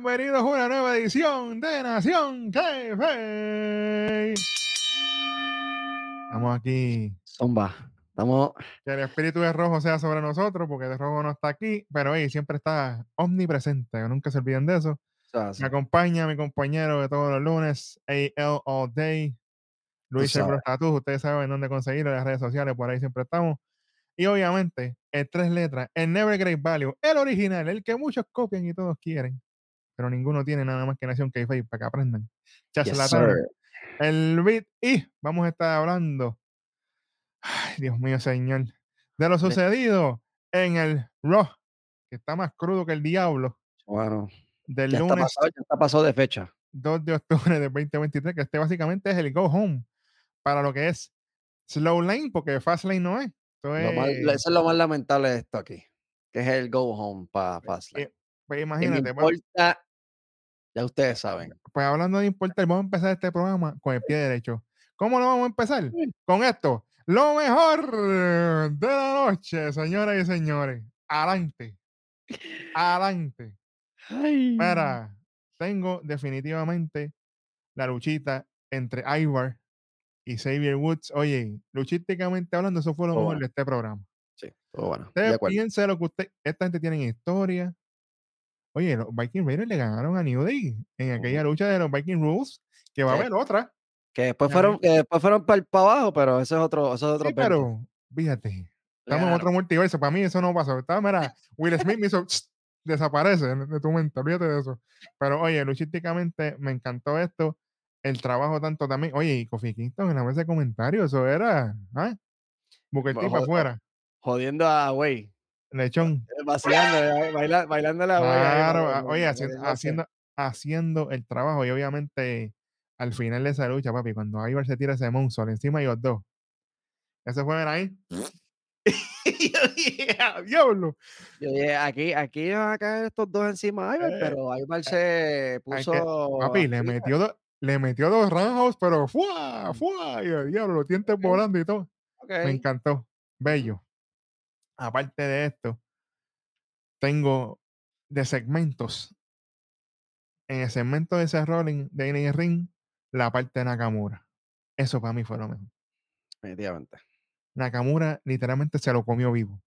Bienvenidos a una nueva edición de Nación Jefe. Estamos aquí. Zomba. Estamos. Que el espíritu de rojo sea sobre nosotros, porque de rojo no está aquí, pero ahí siempre está omnipresente. Nunca se olviden de eso. Me acompaña mi compañero de todos los lunes, AL All Day, Luis Seguro Status. Ustedes saben dónde conseguirlo en las redes sociales, por ahí siempre estamos. Y obviamente, en tres letras, el Never Great Value, el original, el que muchos copian y todos quieren pero ninguno tiene nada más que Nación k para que aprendan. Yes, el beat y vamos a estar hablando, ay, Dios mío, señor, de lo sucedido en el Raw, que está más crudo que el diablo. Bueno, del ya lunes. Está ya está pasado de fecha. 2 de octubre de 2023, que este básicamente es el Go Home para lo que es Slow Lane, porque Fast Lane no es. eso es lo más lamentable de esto aquí, que es el Go Home para Fast Lane. Pues imagínate. Ya ustedes saben. Pues hablando de importar, vamos a empezar este programa con el pie derecho. ¿Cómo lo vamos a empezar? Con esto. Lo mejor de la noche, señoras y señores. Adelante. Adelante. Mira, tengo definitivamente la luchita entre Ivar y Xavier Woods. Oye, luchísticamente hablando, eso fue lo mejor de este programa. Sí, todo bueno. Usted piense lo que usted, esta gente tiene historia, Oye, los Viking Raiders le ganaron a New Day en aquella lucha de los Viking Rules, que va a haber otra. Que después fueron, que después fueron para, abajo, pero eso es otro, eso es otro sí, pero fíjate, estamos en otro multiverso. Para mí eso no pasó. Estaba, mira, Will Smith me hizo desaparece de tu mente, olvídate de eso. Pero oye, luchísticamente me encantó esto. El trabajo tanto también. Oye, y Kofi Kingston en la mesa de comentarios, eso era, ¿ah? Booker afuera. Jodiendo a Way. Lechón. Eh, vaciando, eh, bailando, la Claro, ah, oye, haciendo, haciendo, el trabajo y obviamente al final de esa lucha, papi, cuando Ivar se tira ese monstruo encima de los dos, ese fue ahí. diablo. Yo dije, aquí, aquí van a caer estos dos encima de Ivar, eh, pero Ivar se puso. papi, le metió, le metió dos roundhouse, pero ¡fua! ¡fua! Y el diablo, los dientes volando y todo. Me encantó. Bello aparte de esto, tengo de segmentos. En el segmento de ese rolling de el Ring, la parte de Nakamura. Eso para mí fue lo mejor. Definitivamente. Nakamura literalmente se lo comió vivo.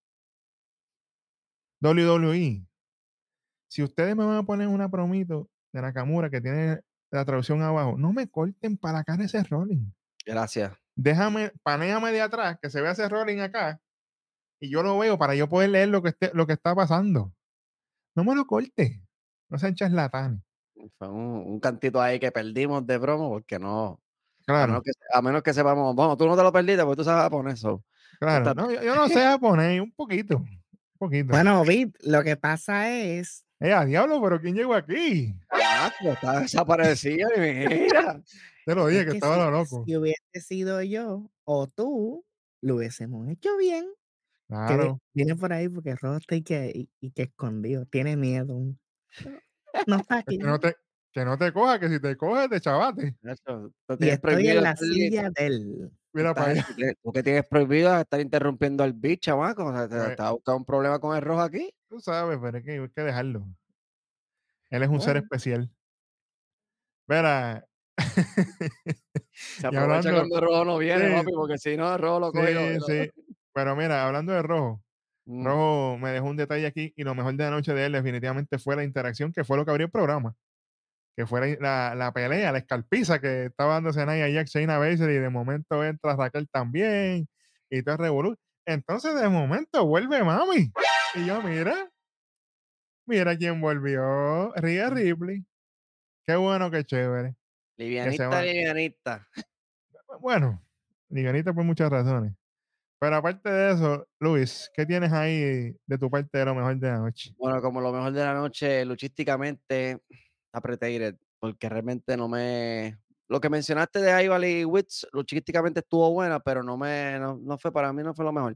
WWE. Si ustedes me van a poner una promito de Nakamura que tiene la traducción abajo, no me corten para acá ese rolling. Gracias. Déjame, panéame de atrás, que se vea ese rolling acá, y yo lo veo para yo poder leer lo que, esté, lo que está pasando. No me lo corte. No sean charlatanes. Fue un, cantito ahí que perdimos de broma porque no. Claro. A menos que, a menos que sepamos. Bueno, tú no te lo perdiste porque tú sabes japonés. eso. Claro. No, yo, no sé japonés, un poquito. Un poquito. Bueno, Vip, lo que pasa es. Eh, a diablo, pero ¿quién llegó aquí? Ah, está desaparecido mira. Te lo dije que, estaba loco. Si hubiese sido yo o tú, lo hubiésemos hecho bien. Claro. viene por ahí porque Rojo está y que, y, que escondido. Tiene miedo. No está aquí. Que no te, que no te coja, que si te coge, te chavate. y estoy en la silla del. Mira para allá. Tú que tienes prohibido estar interrumpiendo al bicho, chamaco. O sea, te, pues un problema con el rojo aquí. Tú sabes, pero es que hay que dejarlo. Él es un ser especial. Mira. Se aprovecha cuando el rojo no viene, papi, porque si no, el rojo lo coge. Sí, sí. Pero mira, hablando de Rojo, mm. Rojo me dejó un detalle aquí y lo mejor de la noche de él definitivamente fue la interacción, que fue lo que abrió el programa. Que fue la, la pelea, la escalpiza que estaba dándose Naya Jack, Shayna Baszler y de momento entra Raquel también y todo es revolución. Entonces de momento vuelve Mami. Y yo, mira, mira quién volvió. Ria Ripley. Qué bueno, qué chévere. Livianita, livianita. Bueno, livianita por muchas razones. Pero aparte de eso, Luis, ¿qué tienes ahí de tu parte de lo mejor de la noche? Bueno, como lo mejor de la noche, luchísticamente, apretado, porque realmente no me. Lo que mencionaste de Ival y Wits, luchísticamente estuvo buena, pero no me. No, fue para mí, no fue lo mejor.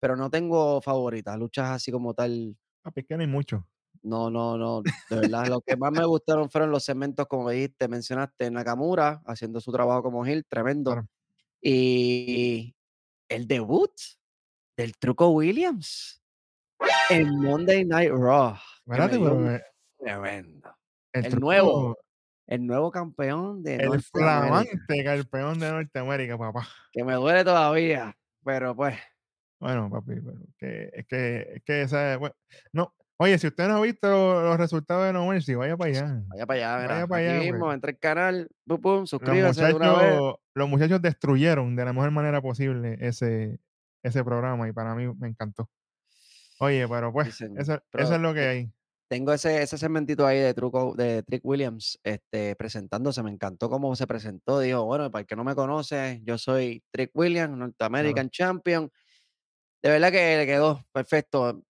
Pero no tengo favoritas, luchas así como tal. A que no hay mucho. No, no, no. De verdad, lo que más me gustaron fueron los segmentos, como dijiste, mencionaste Nakamura haciendo su trabajo como Gil, tremendo. Y el debut del Truco Williams en Monday Night Raw. Espérate, pero tremendo. El, nuevo. El nuevo campeón de El flamante campeón de Norteamérica, papá. Que me duele todavía, pero pues. Bueno, papi, que, es que, es que esa, bueno, no, Oye, si usted no ha visto los resultados de No Mercy, vaya para allá. Vaya para allá, Vaya para allá. mismo, entra al canal, pum, pum, suscríbase los muchachos, de una vez. Los muchachos destruyeron de la mejor manera posible ese, ese programa y para mí me encantó. Oye, pero pues, eso, es lo que hay. Tengo ese, ese segmentito ahí de truco de Trick Williams este, presentándose. Me encantó cómo se presentó. Dijo, bueno, para el que no me conoce, yo soy Trick Williams, North American Champion. De verdad que le quedó perfecto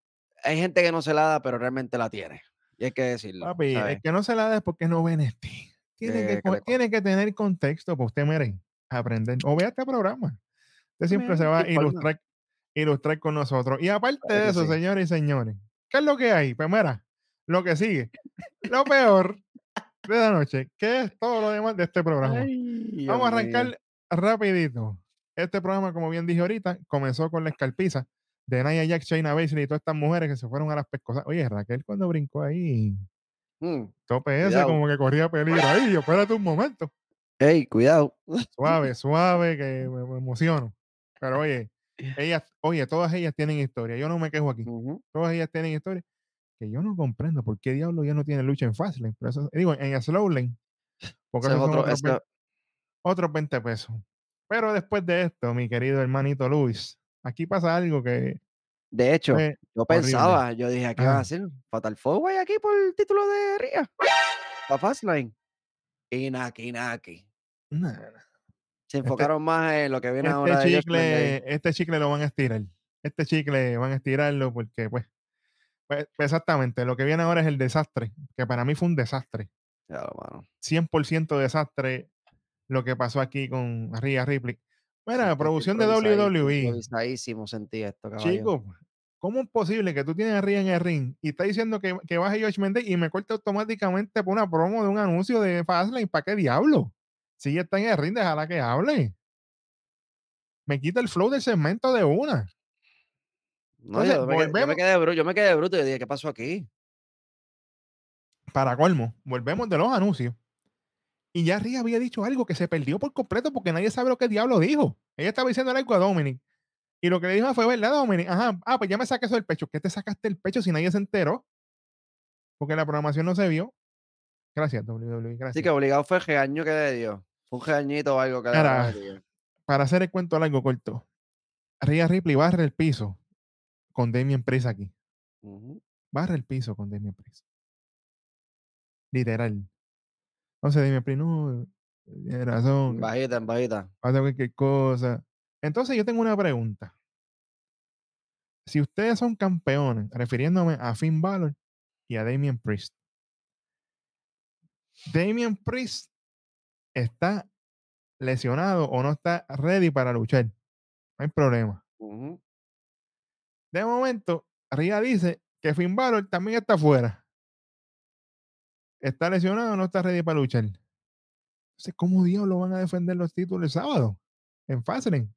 gente que no se la da, pero realmente la tiene. Y hay que decirlo. Papi, el que no se la da es porque no ven este. Tiene, que, tiene que tener contexto para usted mere, aprender. O vea este programa. Usted siempre se va a ilustrar, ilustrar con nosotros. Y aparte de eso, señores y señores, ¿qué es lo que hay? Pues mira, lo que sigue. lo peor de la noche, ¿qué es todo lo demás de este programa? Vamos a arrancar rapidito. Este programa, como bien dije ahorita, comenzó con la escalpiza de Naya Jack, Shayna Baszler y todas estas mujeres que se fueron a las pescosas. Oye, Raquel cuando brincó ahí, mm, tope ese como que corría peligro. Ahí, espérate un momento. Ey, cuidado. Suave, suave, que me, emociono. Pero oye, ellas, oye, todas ellas tienen historia. Yo no me quejo aquí. Todas ellas tienen historia que yo no comprendo por qué diablo ya no tiene lucha en Fastlane. Pero eso, digo, en Slow Lane. Porque eso otro, otros, 20, otros 20 pesos. Pero después de esto, mi querido hermanito Luis, aquí pasa algo que. De hecho, yo pensaba, yo dije, ¿qué va a hacer? Fatal Four aquí por el título de Ria. La Fastlane. Y Naki Naki. Se este enfocaron más en lo que viene este ahora. Chicle, este chicle lo van a estirar. Este chicle van a estirarlo porque, pues, pues, exactamente, lo que viene ahora es el desastre, que para mí fue un desastre. 100% desastre lo que pasó aquí con Ria Ripley. Mira, producción de WWE. sentí esto, Chico, ¿cómo es posible que tú tienes a Ria en el ring y está diciendo que, que baje Josh Mendes y me corte automáticamente por una promo de un anuncio de Fastlane? ¿Para qué diablo? Si ella está en el ring, déjala que hable. Me quita el flow del segmento de una. No, yo, me, quedé, bruto, yo me quedé bruto y dije, ¿qué pasó aquí? Para colmo, volvemos de los anuncios. Y ya Ria había dicho algo que se perdió por completo porque nadie sabe lo que diablo dijo. Ella estaba diciendo algo a Dominic. Y lo que le dijo fue, ¿verdad, Dominic? Ajá, ah, pues ya me saqué eso del pecho. ¿Qué te sacaste el pecho si nadie se enteró? Porque la programación no se vio. Gracias, WWE. Gracias. Sí, que obligado fue el año que le dio. Fue un reañito o algo que Para, le dio. Para hacer el cuento largo corto, Ria Ripley barre el piso con Damien Priest aquí. Barre el piso con Damien Priest. Literal. Entonces dime, no, tiene razón. Bajita, en bajita. Pasa cualquier cosa. Entonces yo tengo una pregunta. Si ustedes son campeones, refiriéndome a Finn Balor y a Damien Priest, Damien Priest está lesionado o no está ready para luchar. No hay problema. De momento, Ria dice que Finn Balor también está fuera está lesionado, no está ready para luchar. Entonces, ¿cómo diablos van a defender los títulos el sábado? En Fastlane.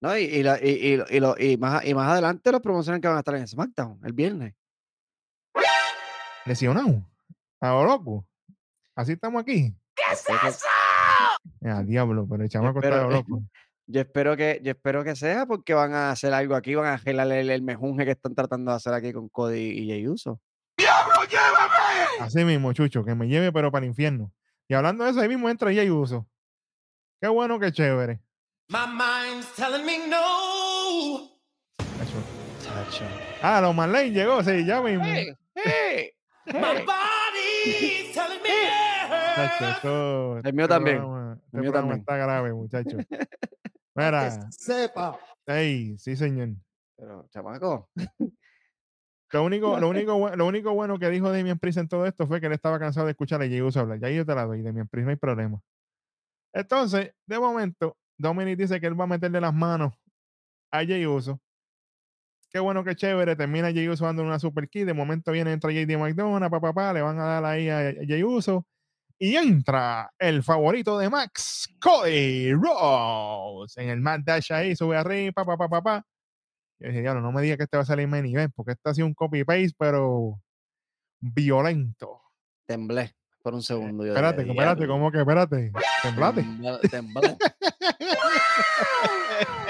No, y, y, y, y, más, y más adelante los promocionan que van a estar en SmackDown el viernes. Lesionado. A loco. Así estamos aquí. ¿Qué es eso? Ah, diablo, pero el chamaco está loco. Yo espero que, yo espero que sea porque van a hacer algo aquí, van a gelarle el, el mejunje que están tratando de hacer aquí con Cody y Jey Uso. ¡Diablo, llévame! Así mismo, Chucho, que me lleve, pero para el infierno. Y hablando de eso, ahí mismo entra Jay Uso. Qué bueno, qué chévere. My mind's telling me no. Ah, los Marlene llegó, sí, ya mismo. Hey, hey, My body's telling me el mío también. el mío también. Está grave, muchacho. Mira. sepa. Ey, sí, señor. Pero, chamaco. Lo único, lo, único, lo único bueno que dijo Damian Priest en todo esto fue que él estaba cansado de escuchar a Jey Uso hablar. Ya yo te la doy, Damian Priest, no hay problema. Entonces, de momento, Dominic dice que él va a meterle las manos a Jey Uso. Qué bueno, qué chévere. Termina Jey Uso dando una super key. De momento viene, entra JD McDonald, papá, papá, le van a dar ahí a Jey Uso. Y entra el favorito de Max, Cody Rose. En el Mad Dash ahí, sube arriba, papá, papá, papá. Yo dije, diablo, no me diga que este va a salir main event, porque este ha sido un copy-paste, pero violento. Temblé. por un segundo. Yo espérate, espérate, ¿cómo que espérate? Temblate. Temblate.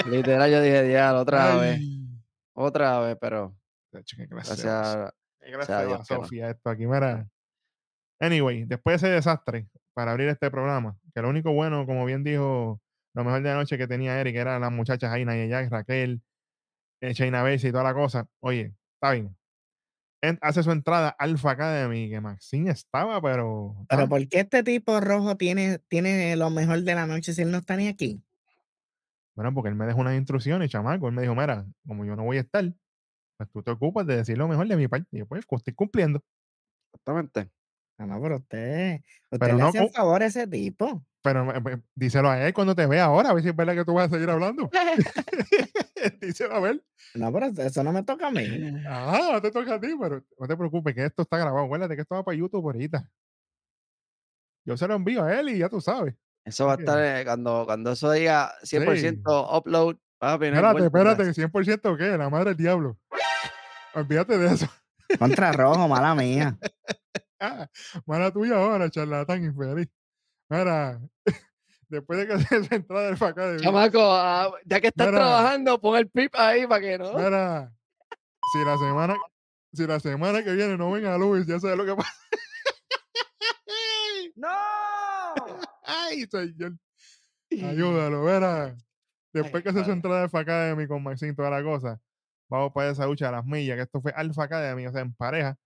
Literal, yo dije, diablo, otra vez. Otra vez, pero. Gracias. Gracias a Sofía, esto aquí, mira. Anyway, después de ese desastre, para abrir este programa, que lo único bueno, como bien dijo, lo mejor de la noche que tenía Eric eran las muchachas Aina y Jack, Raquel, eh, Shayna Bessie y toda la cosa. Oye, está bien. hace su entrada Alpha Academy, que Maxine estaba, pero. Pero ¿por qué este tipo rojo tiene, tiene lo mejor de la noche si él no está ni aquí? Bueno, porque él me dejó unas instrucciones, chamaco. Él me dijo, mira, como yo no voy a estar, pues tú te ocupas de decir lo mejor de mi parte. Y yo, pues, estoy cumpliendo. Exactamente. No, no, pero usted, usted le hace un favor a ese tipo. Pero eh, pues, díselo a él cuando te vea ahora, a ver si es verdad que tú vas a seguir hablando. díselo a ver. No, pero eso no me toca a mí. Ah, no te toca a ti, pero no te preocupes, que esto está grabado. Acuérdate que esto va para YouTube ahorita. Yo se lo envío a él y ya tú sabes. Eso va a estar eh, cuando, cuando eso diga 100% upload. espérate, espérate, 100% qué, la madre del diablo. Olvídate de eso. Contra rojo, mala mía. ah, mala tuya ahora, charlatán infeliz. Mira, después de que se entrada del facá de Chamaco, ah, ya que estás trabajando, pon el pip ahí para que no. Mira, si la semana, si la semana que viene no venga Luis, ya sabes lo que pasa. ¡No! Ay, señor. Ayúdalo, verá. Después que se hizo entrada Alpha Academy con Maxine, toda la cosa, vamos para esa lucha a las millas, que esto fue Alpha Academy, o sea, en pareja.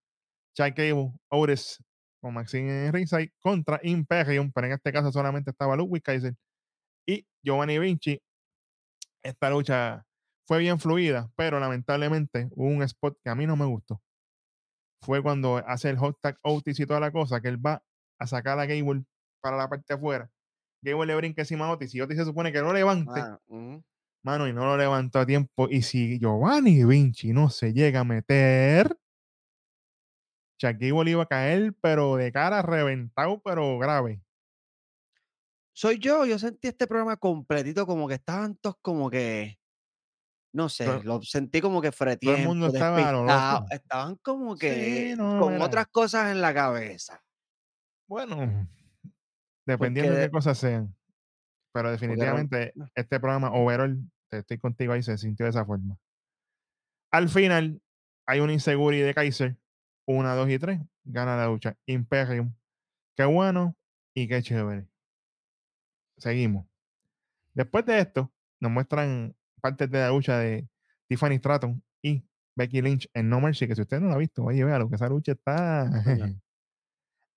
Chai Cable, Otis con Maxine ringside contra Imperium, pero en este caso solamente estaba Ludwig Kaiser y Giovanni Vinci. Esta lucha fue bien fluida, pero lamentablemente hubo un spot que a mí no me gustó. Fue cuando hace el hot tag Otis y toda la cosa, que él va a sacar a Gable para la parte de afuera. Gable le brinca encima a Otis y Otis se supone que no levante. Ah, mano, y no lo levantó a tiempo. Y si Giovanni Vinci no se llega a meter, Chuck Gable iba a caer, pero de cara reventado, pero grave. Soy yo, yo sentí este programa completito, como que estaban todos como que, no sé, lo sentí como que fretían. Todo el mundo estaba Estaban como que con otras cosas en la cabeza. Bueno, dependiendo de qué cosas sean. Pero definitivamente este programa overall, estoy contigo ahí, se sintió de esa forma. Al final, hay una inseguridad de Kaiser. Una, dos y tres. Gana la lucha. Imperium. Qué bueno y qué chévere. Seguimos. Después de esto, nos muestran partes de la lucha de Tiffany Stratton y Becky Lynch en No Mercy, que si usted no la ha visto, oye, vea lo que esa lucha está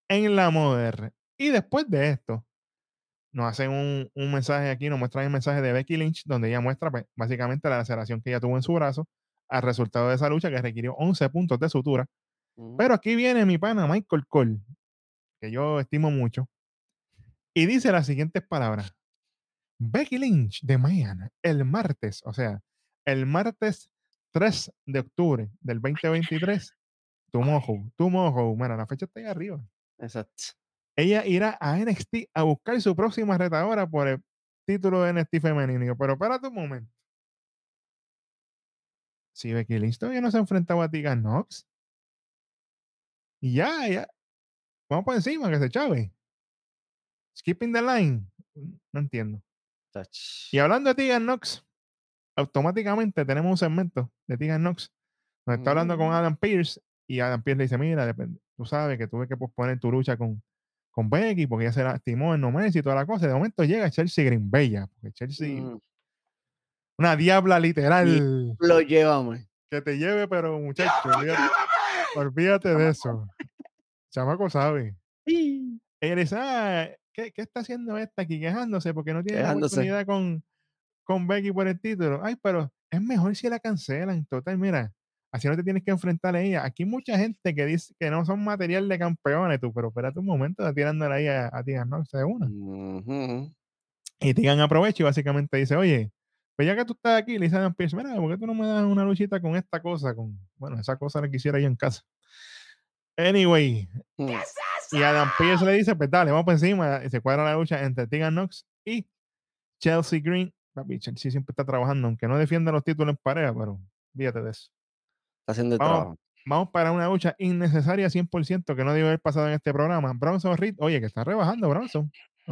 en la moderna. Y después de esto, nos hacen un, mensaje aquí, nos muestran el mensaje de Becky Lynch, donde ella muestra pues, básicamente la laceración que ella tuvo en su brazo al resultado de esa lucha que requirió 11 puntos de sutura. Pero aquí viene mi pana Michael Cole, que yo estimo mucho, y dice las siguientes palabras. Becky Lynch de mañana, el martes, o sea, el martes 3 de octubre del 2023, tu mojo, tu mojo, mira, la fecha está ahí arriba. Exacto. Ella irá a NXT a buscar su próxima retadora por el título de NXT femenino. Pero espérate un momento. Si Becky Lynch todavía no se ha enfrentado a Tegan Knox. Y ya, ya. Vamos por encima, que se chave. Skipping the line. No entiendo. Y hablando de Tegan Knox, automáticamente tenemos un segmento de Tegan Knox. Nos está hablando con mm. Adam Pierce y Adam Pierce le dice, mira, depende, tú sabes que tuve que posponer tu lucha con, con Becky porque ya se lastimó en No y toda la cosa. De momento llega Chelsea Green Bella, porque Chelsea, mm. una diabla literal. lo llevamos. Que te lleve, pero muchacho, olvídate, de eso. Chamaco sabe. Sí. Ella ah, ¿qué, ¿qué, está haciendo esta aquí quejándose? Porque no tiene oportunidad con, con Becky por el título. Ay, pero es mejor si la cancelan. Total, mira, Así no te tienes que enfrentar a ella. Aquí hay mucha gente que dice que no son material de campeones, tú, pero espérate un momento, está tirándole ahí a, a Tigan, ¿no? Se una. Y Tigan aprovecha y básicamente dice, oye, pues ya que tú estás aquí, le dice a Pierce, mira, ¿por qué tú no me das una luchita con esta cosa? Con, bueno, esa cosa la quisiera yo en casa. Anyway. Mm. Y Adam Pierce le dice, pues dale, vamos por encima. Y se cuadra la lucha entre Tegan Knox y Chelsea Green. Papi, Chelsea siempre está trabajando, aunque no defienda los títulos en pareja, pero fíjate de eso haciendo el trabajo. Vamos para una lucha innecesaria 100% que no debe haber pasado en este programa. Bronson Reed, oye, que está rebajando Bronson.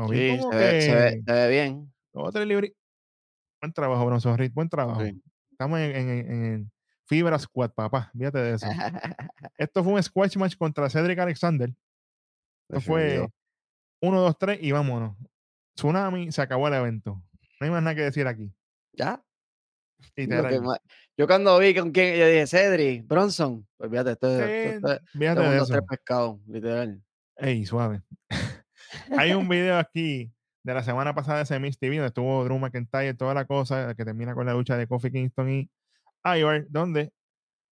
Sí, se, ve, se, ve, bien. Otro libre. Buen trabajo, Bronson Reed, buen trabajo. Estamos en, en, en, Fibra Squad, papá. Fíjate de eso. Esto fue un squash match contra Cedric Alexander. Esto fue 1, 2, 3 y vámonos. Tsunami, se acabó el evento. No hay más nada que decir aquí. ¿Ya? yo cuando vi con quién, yo dije, Cedric, Bronson, pues fíjate, esto, es de eso. pescado, literal. Ey, suave. Hay un video aquí de la semana pasada de ese Miss TV donde estuvo Drew McIntyre, toda la cosa, que termina con la lucha de Kofi Kingston y Ivar, donde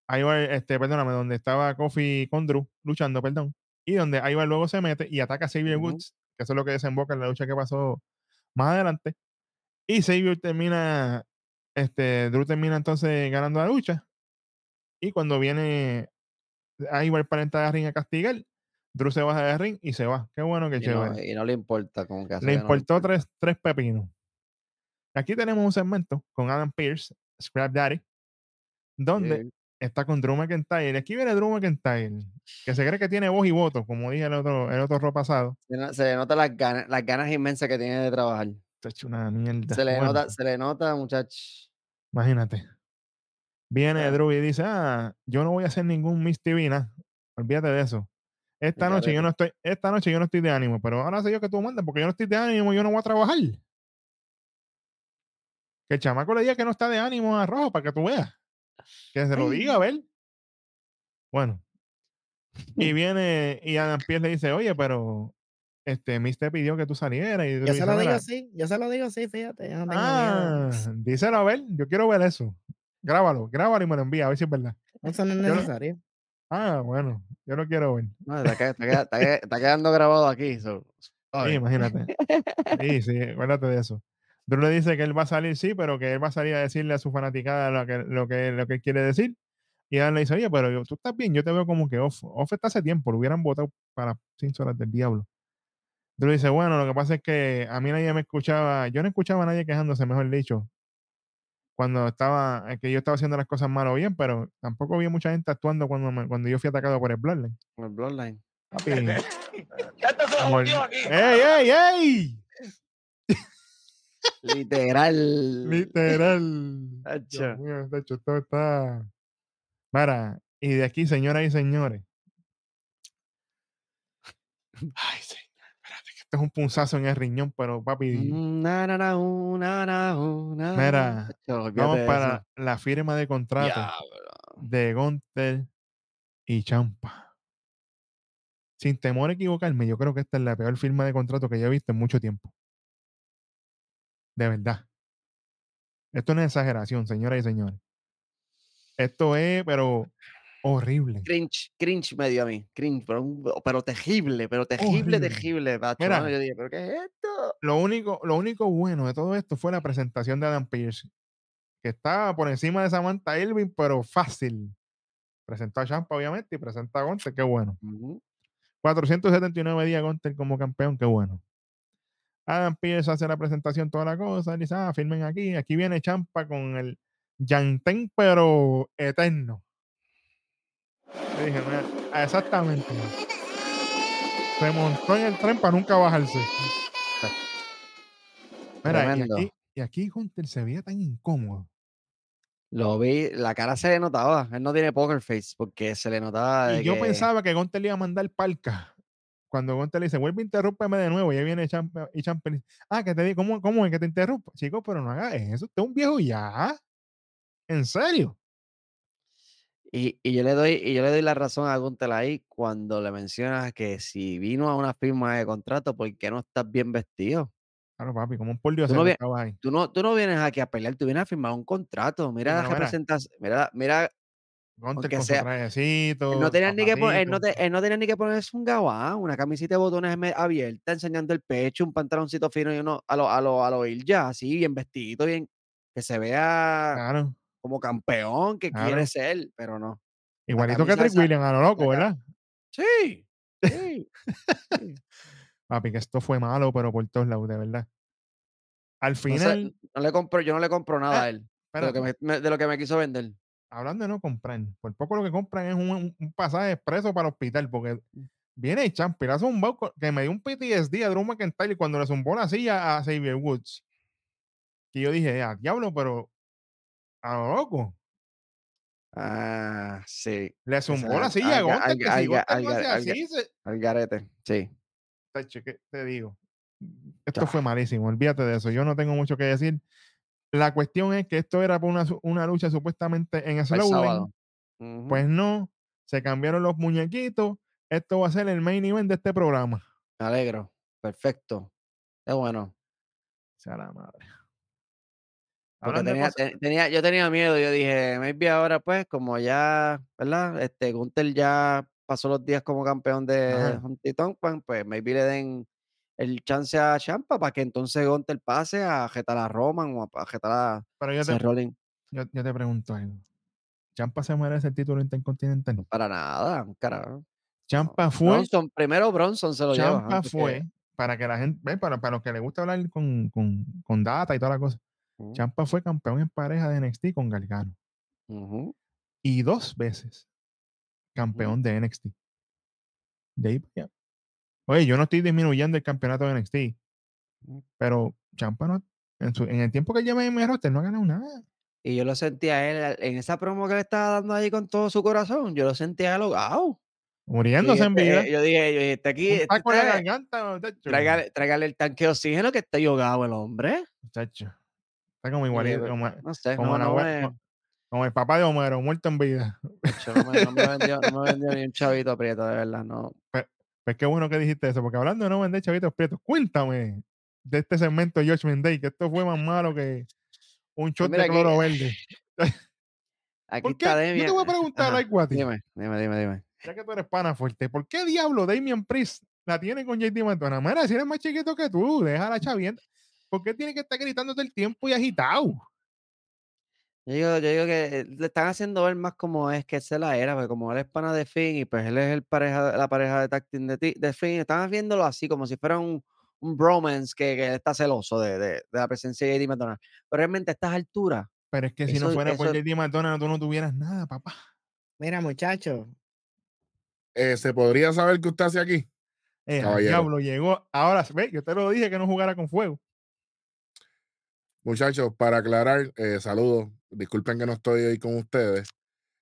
Ivar, este, perdóname, donde estaba Kofi con Drew luchando, perdón, y donde Ivar luego se mete y ataca a Xavier Woods, que eso es lo que desemboca en la lucha que pasó más adelante. Y Xavier termina, este, Drew termina entonces ganando la lucha. Y cuando viene Ivar para entrar a ring a castigar, Drew se baja del ring y se va. Qué bueno que y chévere. y no le importa como que Le importó tres, tres pepinos. Aquí tenemos un segmento con Adam Pierce, Scrap Daddy, donde está con Drew McIntyre. Aquí viene Drew McIntyre, que se cree que tiene voz y voto, como dije el otro, el otro pasado. Se, le nota las ganas, las ganas inmensas que tiene de trabajar. Está hecho una mierda. Se le nota, se le nota, muchachos. Imagínate. Viene Drew y dice, ah, yo no voy a hacer ningún Miss TV, Olvídate de eso. Esta noche yo no estoy, esta noche yo no estoy de ánimo, pero ahora sé yo que tú mandas, porque yo no estoy de ánimo, yo no voy a trabajar. Que el chamaco le diga que no está de ánimo a Rojo para que tú veas. Que se lo diga, a ver. Bueno. Y viene, y Adam Pierce le dice, oye, pero este, Mister pidió que tú salieras. Y yo se lo digo así, yo se lo digo así, fíjate. ah, díselo a ver, yo quiero ver eso. Grábalo, grábalo y me lo envía, a ver si es verdad. Eso no es necesario. Ah, bueno, yo no quiero ver. No, está, quedando grabado aquí. Sí, imagínate. Sí, sí, acuérdate de eso. Drew le dice que él va a salir, sí, pero que él va a salir a decirle a su fanaticada lo que, lo que, lo que quiere decir. Y Adam le dice, oye, pero tú estás bien, yo te veo como que off. Off está hace tiempo, lo hubieran votado para sin horas del diablo. Drew dice, bueno, lo que pasa es que a mí nadie me escuchaba, yo no escuchaba a nadie quejándose, mejor dicho, cuando estaba, que yo estaba haciendo las cosas mal o bien, pero tampoco vi mucha gente actuando cuando, cuando yo fui atacado por el Bloodline. El Bloodline. Papi. ¡Ey, ey, ey! Literal. Literal. de hecho, todo está. Mira, y de aquí, señoras y señores. Ay, señor, es un punzazo en el riñón, pero papi. Mira, vamos para la firma de contrato de Gonter y Champa. Sin temor a equivocarme, yo creo que esta es la peor firma de contrato que yo he visto en mucho tiempo. De verdad. Esto no es exageración, señoras y señores. Esto es, pero horrible. Cringe, cringe medio a mí. Cringe, pero, pero terrible, pero terrible, terrible. Mira, yo dije, ¿pero qué es esto? Lo único, lo único bueno de todo esto fue la presentación de Adam Pierce, que estaba por encima de Samantha Irving, pero fácil. Presentó a Champa, obviamente, y presenta a Gonter, qué bueno. 479 días Gonter como campeón, qué bueno. Adam Pierce hace la presentación, toda la cosa, dice, ah, firmen aquí, aquí viene Champa con el Yantén, pero eterno. Le dije, exactamente. Se montó en el tren para nunca bajarse. Mira, y aquí, y aquí Hunter se veía tan incómodo. Lo vi, la cara se le notaba. Él no tiene poker face porque se le notaba. y yo pensaba que Gunter le iba a mandar palca cuando Gonte le dice, vuelve interrúmpeme de nuevo, y ahí viene Champ y ah, que te digo, ¿cómo, ¿cómo es que te interrumpo? Chico, pero no hagas eso, usted es un viejo ya. ¿En serio? Y, y, yo le doy, y yo le doy la razón a Gunter ahí cuando le mencionas que si vino a una firma de contrato, ¿por qué no estás bien vestido? Claro, papi, como un por Dios tú no, ahí. Tú, no, tú no vienes aquí a pelear, tú vienes a firmar un contrato. Mira la representación, mira, mira Gonte con sea, no tenía ni que él no, no, tenía ni que ponerse un gabán, una camisita de botones abierta, enseñando el pecho, un pantaloncito fino y uno a lo, a lo, a lo ir ya, así, bien vestido, bien, que se vea como campeón que quiere ser, pero no. Igualito que Trick William, a lo loco, ¿verdad? Sí, sí. Papi, que esto fue malo, pero por todos lados, de verdad. Al final. No, le compro, yo no le compro nada a ah, él. De lo, que me, de lo que me quiso vender. hablando de no comprar, por poco lo que compran es un, pasaje expreso para el hospital, porque viene el champ, le hace un que me dio un PTSD a Drew McIntyre cuando le zumbó la silla a Xavier Woods. Y yo dije, ah, diablo, pero a lo loco. Ah, sí. Le zumbó la silla a Gonte, que si así, al garete, sí. ¿Qué te digo? Esto fue malísimo, olvídate de eso. Yo no tengo mucho que decir. La cuestión es que esto era por una, una lucha supuestamente en Slowline. Pues no, se cambiaron los muñequitos. Esto va a ser el main event de este programa. Me alegro. Perfecto. Qué bueno. Sea la madre. Tenía, tenía, yo tenía miedo, yo dije, maybe ahora pues, como ya, ¿verdad? Este, Gunther ya pasó los días como campeón de Hunty pues maybe le den el chance a Champa para que entonces Gunter pase a jetar a Roman o a jetar a Pero yo te, yo, te pregunto algo. ¿Champa se merece el título intercontinental? para nada, carajo. Champa fue. Bronson, primero Bronson se lo lleva. Champa fue, para que la gente, para, para los que les gusta hablar con, con, con data y toda la cosa. Champa fue campeón en pareja de NXT con Galgano. Y dos veces campeón de NXT. De ahí, Oye, yo no estoy disminuyendo el campeonato de NXT, mm. pero Champa no, en, el tiempo que lleva en mi roster no ha ganado nada. Y yo lo sentía él en esa promo que le estaba dando ahí con todo su corazón. Yo lo sentía alogado. Muriéndose en vida. Yo dije, yo dije, está aquí. Está con la garganta, tráigale, el tanque de oxígeno que está ahogado el hombre. Muchacho. Está como igualito. Como, no sé, como, como, el papá de Homero, muerto en vida. no, me, vendió, no, me, vendió, ni un chavito aprieto, de verdad. No. Pues qué bueno que dijiste eso, porque hablando de no vender chavitos prietos, cuéntame de este segmento de Judgment Day, que esto fue más malo que un shot pues de cloro verde. Aquí está Demian. Yo te voy a preguntar, like, Dime, dime, dime, dime. Ya que tú eres pana fuerte, ¿por qué diablo Damian Priest la tiene con JD McDonald? Mira, si eres más chiquito que tú, deja la chavienda. ¿Por qué tiene que estar gritándote el tiempo y agitado? Yo digo, yo digo que eh, le están haciendo ver más como es que se la era, porque como él es pana de Finn y pues él es el pareja, la pareja de tacting de, de Finn, están viéndolo así como si fuera un, un bromance que, que está celoso de, de, de, la presencia de JD McDonald. Pero realmente a estas alturas. Pero es que si no fuera por JD McDonald, tú no tuvieras nada, papá. Mira, muchacho. Eh, ¿Se podría saber qué usted hace aquí? Eh, diablo llegó. Ahora, ve, yo te lo dije que no jugara con fuego. Muchachos, para aclarar, eh, saludos. Disculpen que no estoy ahí con ustedes.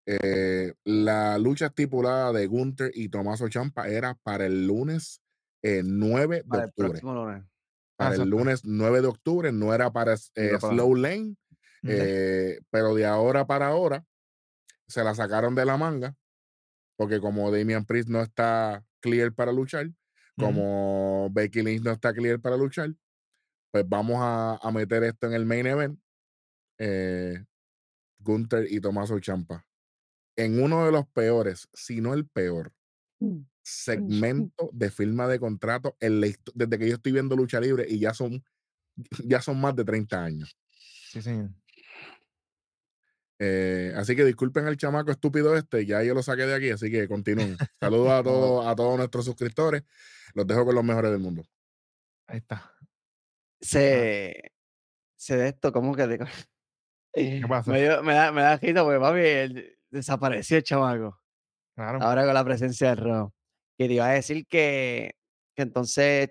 Eh, la lucha estipulada de Gunther y Tomaso Champa era para el lunes 9 eh, de octubre. Para el lunes 9 de octubre, no era para Slow Lane, pero de ahora para ahora se la sacaron de la manga, porque como Damian Priest no está clear para luchar, como Becky Lynch no está clear para luchar, pues vamos a, meter esto en el main event. Eh, Gunther y Tomaso Champa. En uno de los peores, si no el peor, mm, segmento de firma de contrato desde que yo estoy viendo lucha libre y ya son, ya son más de 30 años. Sí, señor. Eh, así que disculpen al chamaco estúpido este, ya yo lo saqué de aquí, así que continúen. Saludos a todos, a todos nuestros suscriptores. Los dejo con los mejores del mundo. Ahí está se, se de esto, ¿cómo que digo? ¿Qué pasa? Me, da, me da agito porque papi desapareció el chamaco. Claro. Ahora con la presencia de Ro. Que te iba a decir que, que entonces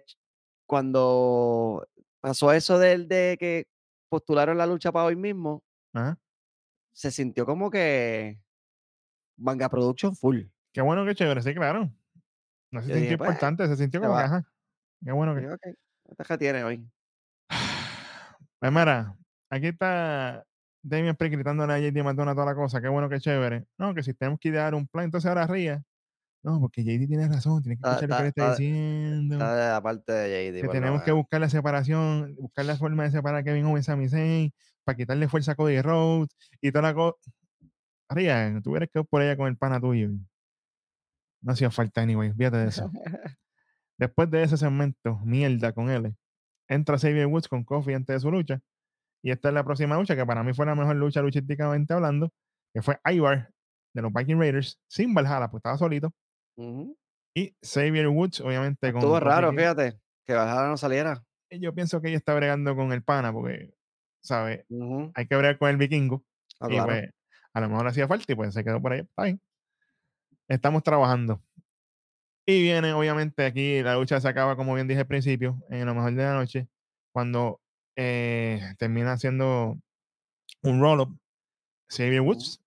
cuando pasó eso del de que postularon la lucha para hoy mismo, se sintió como que Manga Production full. Qué bueno, que chévere, sí, claro. No se sintió pues, importante, se sintió como Qué bueno que. ¿Qué tiene hoy? Pues mira, aquí está Damian Priest gritándole a JD McDonald toda la cosa. Qué bueno, qué chévere. No, que si tenemos que idear un plan, entonces ahora ría. No, porque JD tiene razón, tiene que escuchar lo que le está diciendo. Aparte de JD. Que tenemos que buscar la separación, buscar la forma de separar a Kevin Owens a Zayn para quitarle fuerza a Cody Rhodes y toda la cosa. Ría, tú hubieras quedado por allá con el pana tuyo. No hacía falta, anyway, fíjate de eso. Después de ese segmento, mierda con él, entra Xavier Woods con Kofi antes de su lucha. Y esta es la próxima lucha, que para mí fue la mejor lucha luchísticamente hablando, que fue Ivar de los Viking Raiders sin Valhalla, pues estaba solito. Y Xavier Woods, obviamente, con. Estuvo raro, fíjate, que Valhalla no saliera. yo pienso que ella está bregando con el pana, porque, ¿sabes? Hay que bregar con el vikingo. Ah, y pues, A lo mejor hacía falta y pues se quedó por ahí. Está bien. Estamos trabajando. Y viene, obviamente, aquí la lucha se acaba, como bien dije al principio, en lo mejor de la noche, cuando eh, termina haciendo un roll-up Xavier Woods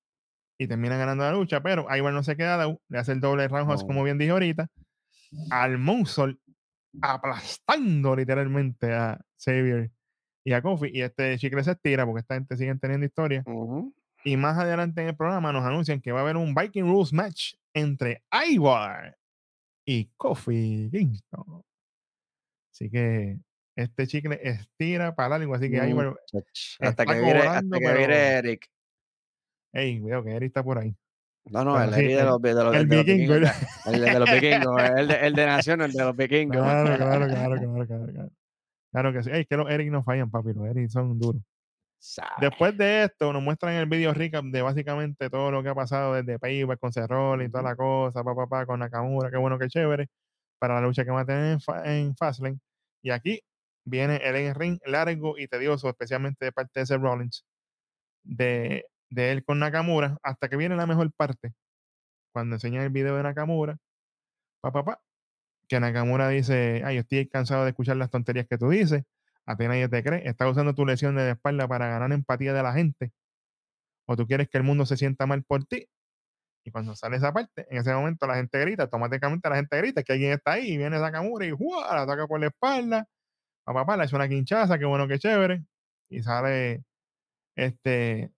y termina ganando la lucha, pero igual no se queda, le hace el doble roundhouse, como bien dije ahorita, al Monster aplastando literalmente a Xavier y a Kofi. Y este chicle se estira porque esta gente sigue teniendo historia. Y más adelante en el programa nos anuncian que va a haber un Viking Rules match entre Ivar y Kofi Kingston. Así que este chicle estira para largo, así que Ivar. Hasta que, viene, hasta que viene Eric. Ey, veo que Eric está por ahí. No, no, el, de los, de los, el vikingo. El, de los vikingos, el de, el de Nación, el de los vikingos. Claro, claro, claro, claro, claro. Claro que sí. Ey, que los Eric no fallan, papi. Los Eric son duros. Después de esto, nos muestran el video recap de básicamente todo lo que ha pasado desde Payback con Cerrol y toda la cosa, papá, pa, con Nakamura, qué bueno, qué chévere, para la lucha que va a tener en, en Fastlane. Y aquí viene el ring largo y tedioso, especialmente de parte de Seth Rollins, de, de él con Nakamura, hasta que viene la mejor parte, cuando enseñan el video de Nakamura, papá, pa, que Nakamura dice, ay, yo estoy cansado de escuchar las tonterías que tú dices, a ti nadie te cree, estás usando tu lesión de espalda para ganar empatía de la gente, o tú quieres que el mundo se sienta mal por ti. Y cuando sale esa parte, en ese momento la gente grita, automáticamente la gente grita que alguien está ahí, y viene Nakamura y ¡juá! la ataca por la espalda, papá, pa, le hace una quinchaza, qué bueno, qué chévere, y sale este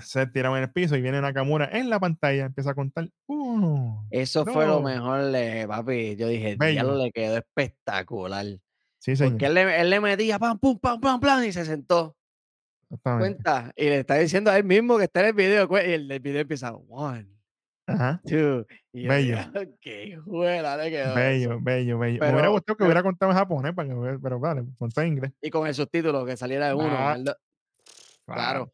se tiraba en el piso y viene Nakamura en la pantalla, empieza a contar uno. Eso fue lo mejor, de papi. Yo dije, ya le quedó espectacular. Sí, señor. Porque él le, él le metía pam, pum, pam, pam, pam, y se sentó. Cuenta. Y le está diciendo a él mismo que está en el video. Y el, el video empieza, one, Ajá. two. Y bello. qué juela le quedó. Bello, bello, bello. Me hubiera gustado que hubiera contado en japonés, para que, pero vale, contó en inglés. Y con el subtítulo, que saliera de uno. Ah, claro.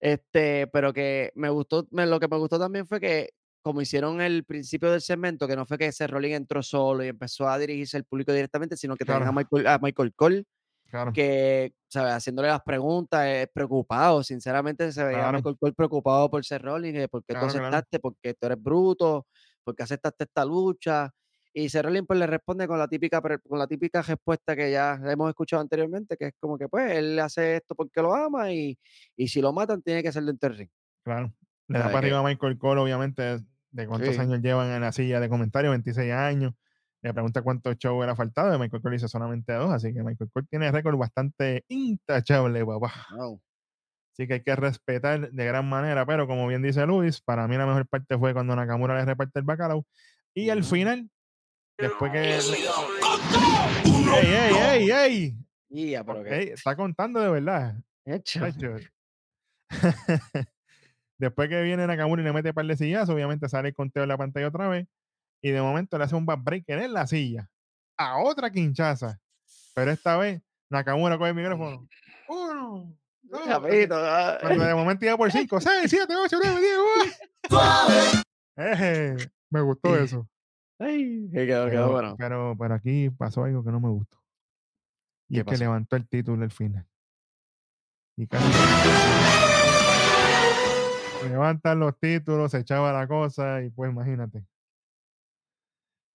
Este, pero que me gustó, me, lo que me gustó también fue que, como hicieron el principio del segmento, que no fue que ese Rolling entró solo y empezó a dirigirse al público directamente, sino que claro. a Michael, a Michael Cole, claro. que, ¿sabes? Haciéndole las preguntas, eh, preocupado, sinceramente se veía claro. a Michael Cole preocupado por ser Rolling, de por qué tú aceptaste, porque tú eres bruto, porque aceptaste esta lucha. Y Cerrolin pues le responde con la típica con la típica respuesta que ya hemos escuchado anteriormente, que es como que pues él hace esto porque lo ama y, y si lo matan tiene que ser dentro del ring. Claro. Le da para arriba a Michael Cole, obviamente, de cuántos Sí. años llevan en la silla de comentarios, 26 años. Le pregunta cuántos shows era faltado, y Michael Cole dice solamente dos, así que Michael Cole tiene récord bastante intachable, papá. Wow. Así que hay que respetar de gran manera, pero como bien dice Luis, para mí la mejor parte fue cuando Nakamura le reparte el bacalao. Y al Ujú. final, después que... ¡Ey, ey, ey, ey! Ya, pero que Ey, está contando de verdad. hecho. Después que viene Nakamura y le mete par de sillazos, obviamente sale el conteo en la pantalla otra vez. Y de momento le hace un backbreaker en la silla. A otra quinchaza. Pero esta vez Nakamura coge el micrófono. Uno. dos, ah. Cuando de momento iba por 5, 6, 7, 8, 9, 10. Eje, me gustó eso. Ay, que quedó, quedó Pero, bueno. pero, pero aquí pasó algo que no me gustó. Y ¿Qué es que levantó el título al final. Y casi levantan los títulos, se echaba la cosa y pues imagínate.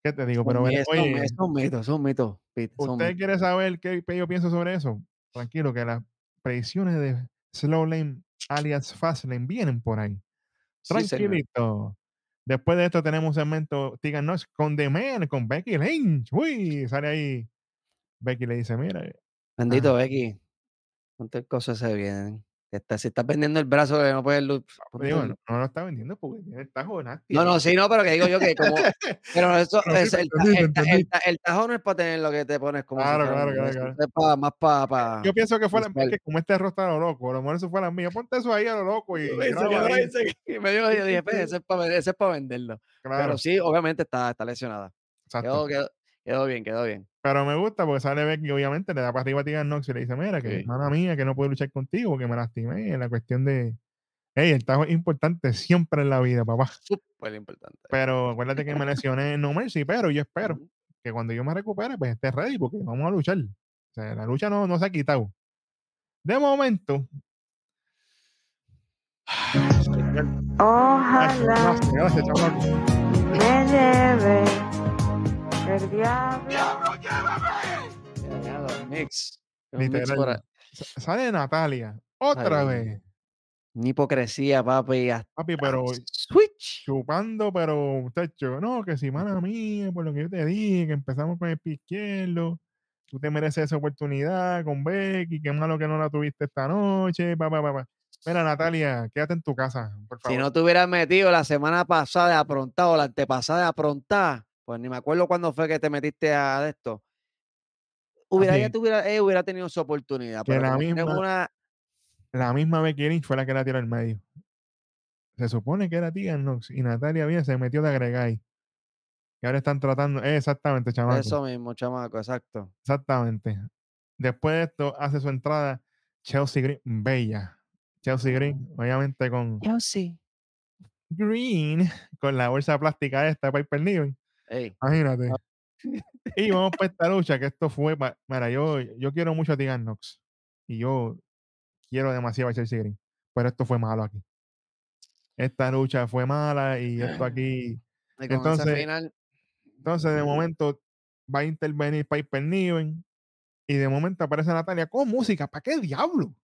¿Qué te digo? Pero son mitos, son mitos, Pete, son ¿usted quiere saber qué yo pienso sobre eso? Tranquilo, que las predicciones de Slow Lane alias Fast Lane vienen por ahí. Sí. Tranquilito. Después de esto tenemos un segmento Tegan con The Man, con Becky Lynch. Uy, sale ahí. Becky le dice, mira, Bendito Becky. ¿Cuántas cosas se vienen? Está, si estás vendiendo el brazo que no puedes lu- ponte digo, el- no, no lo está vendiendo porque el tajo nasty. No, no, sí, no, pero que digo yo que como. Pero eso, es, el, tajo no es para tener lo que te pones como. Claro, claro, claro, claro. Es más para. Pa, Yo pienso que fue la que como este arroz está a lo loco, a lo mejor eso fue la mía. Ponte eso ahí a lo loco y ahí. me dijo, yo dije, pues, ese es para ese es para venderlo. Claro, Pero sí, obviamente está, está lesionada. exacto. Quedó, quedó, quedó bien, quedó bien. Pero me gusta porque sale Becky, obviamente, le da para arriba a Tegan Nox y le dice, mira, que Sí. hermana mía, que no puedo luchar contigo, que me lastimé en la cuestión de... Hey, el tajo es importante siempre en la vida, papá. Súper importante. Pero acuérdate que me lesioné en No Mercy, pero yo espero que cuando yo me recupere, pues esté ready porque vamos a luchar. O sea, la lucha no, no se ha quitado. De momento, Ojalá me lleve el diablo. ¡Diablo, llévame! Mix. Literal. Sale Natalia. Otra vez. Ni hipocresía, papi. Papi, pero. Switch. Chupando, pero, muchacho, no, que si mala mía, por lo que yo te dije, que empezamos con el pie izquierdo. Tú te mereces esa oportunidad con Becky, qué malo que no la tuviste esta noche, papá, papá. Mira, Natalia, quédate en tu casa, por favor. Si no te hubieras metido la semana pasada de aprontado, la antepasada de aprontar, pues ni me acuerdo cuándo fue que te metiste a esto. Hubiera, ya tuviera, eh, hubiera tenido su oportunidad. pero la misma, la misma Becky fue la que la tiró al medio. Se supone que era Tía Nox y Natalia bien se metió de agregar Y ahora están tratando, eh, exactamente, chamaco. Eso mismo, chamaco, exacto. Exactamente. Después de esto, hace su entrada Chelsea Green, bella. Chelsea Green, ah. obviamente con. Chelsea. Green, con la bolsa plástica esta de Piper Niven. Imagínate. Ah. y vamos para esta lucha, que esto fue. Mira, yo, yo quiero mucho a Tegan Nox. Y yo quiero demasiado a Chelsea Green. Pero esto fue malo aquí. Esta lucha fue mala y esto aquí. entonces, entonces, de momento va a intervenir Piper Niven. Y de momento aparece Natalia con música. ¿Para qué diablo?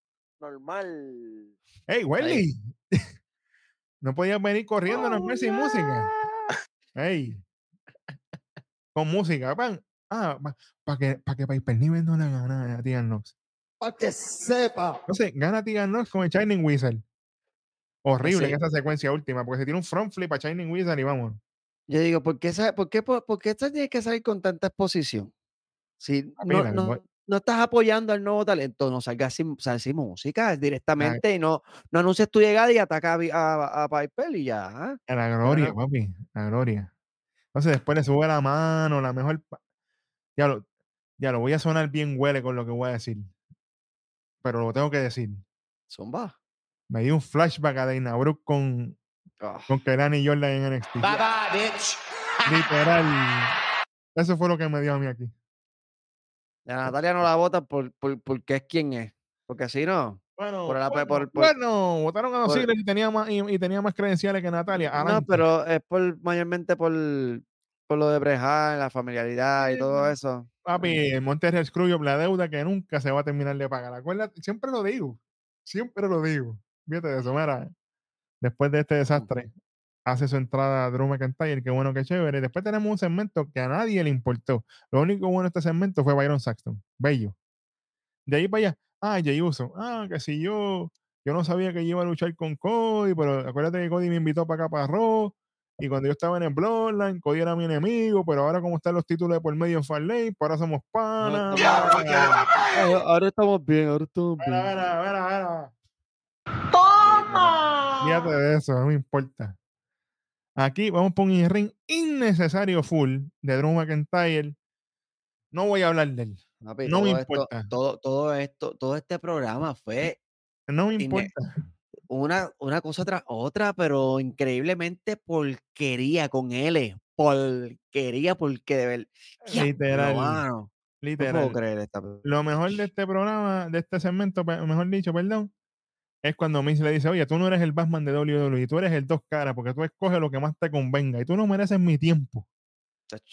Normal. Hey, Welly. no podías venir corriendo oh, no sin música. Hey. Con música, pan. Ah, para que, para que Piper Niven no le gane a Tegan Nox. Para que sepa. Entonces, gana Tegan Nox con el Shining Wizard. Horrible en esa secuencia última, porque se tiene un front flip a Shining Wizard y vamos. Yo digo, ¿por qué, por qué, por, qué tiene que salir con tanta exposición? Si no, no estás apoyando al nuevo talento, no salgas sin, sin música directamente y no, no anuncies tu llegada y ataca a, a, Piper y ya. A la gloria, papi, la gloria. Entonces después le sube la mano, la mejor. Ya lo, ya lo voy a sonar bien huele con lo que voy a decir. Pero lo tengo que decir. Zumba. Me dio un flashback a Dana Brooke con, oh. con Kerani Jordan en NXT. Bye bye, bitch. Literal. Eso fue lo que me dio a mí aquí. La Natalia no la vota por, por, porque es quien es. Porque si no. Bueno, bueno, votaron a los Sigles y tenía más y, tenía más credenciales que Natalia. No, pero es por mayormente por, por lo de Brejar, la familiaridad y todo eso. Papi, el Monterrey Screwjob, la deuda que nunca se va a terminar de pagar. Acuérdate, siempre lo digo. Siempre lo digo. Fíjate de eso, mira. Después de este desastre, hace su entrada a Drew McIntyre, qué bueno, qué chévere. Después tenemos un segmento que a nadie le importó. Lo único bueno de este segmento fue Byron Saxton, bello. De ahí para allá, ah, Jay Uso, ah, que si yo, yo no sabía que iba a luchar con Cody, pero acuérdate que Cody me invitó para acá para Raw, y cuando yo estaba en el Bloodline, Cody era mi enemigo, pero ahora como están los títulos de por medio en Farley, pues ahora somos panas. Ahora, estamos bien, ahora estamos bien. ¡Toma! Fíjate de eso, no me importa. Aquí vamos a poner un ring innecesario full de Drew McIntyre. No voy a hablar de él. No me importa. todo, todo esto, todo este programa fue. No me importa. Una, una cosa tras otra, pero increíblemente porquería con él. Porquería, porque de verdad. Literal. literal. Lo mejor de este programa, de este segmento, mejor dicho, perdón, es cuando Miz le dice, oye, tú no eres el Batman de WWE, tú eres el dos caras, porque tú escoges lo que más te convenga y tú no mereces mi tiempo.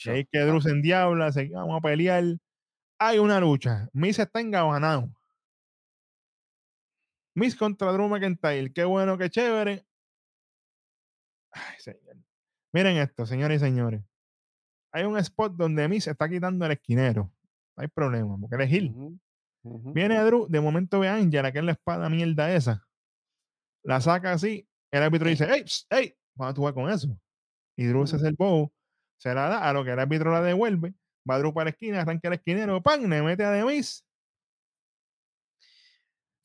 Hay que Drew en diabla, vamos a pelear. Hay una lucha. Miz está engabanado. Miz contra Drew McIntyre. Qué bueno, qué chévere. Ay, señor. Miren esto, señores y señores. Hay un spot donde Miz está quitando el esquinero. No hay problema, porque eres Gil. Viene Drew, de momento ve a Angela, que es la espada mierda esa. La saca así, el árbitro dice, hey, hey, vamos a jugar con eso. Y Drew se hace el bow, se la da a lo que el árbitro la devuelve, va Drew para la esquina, arranca el esquinero, ¡pam! Le mete a Demis.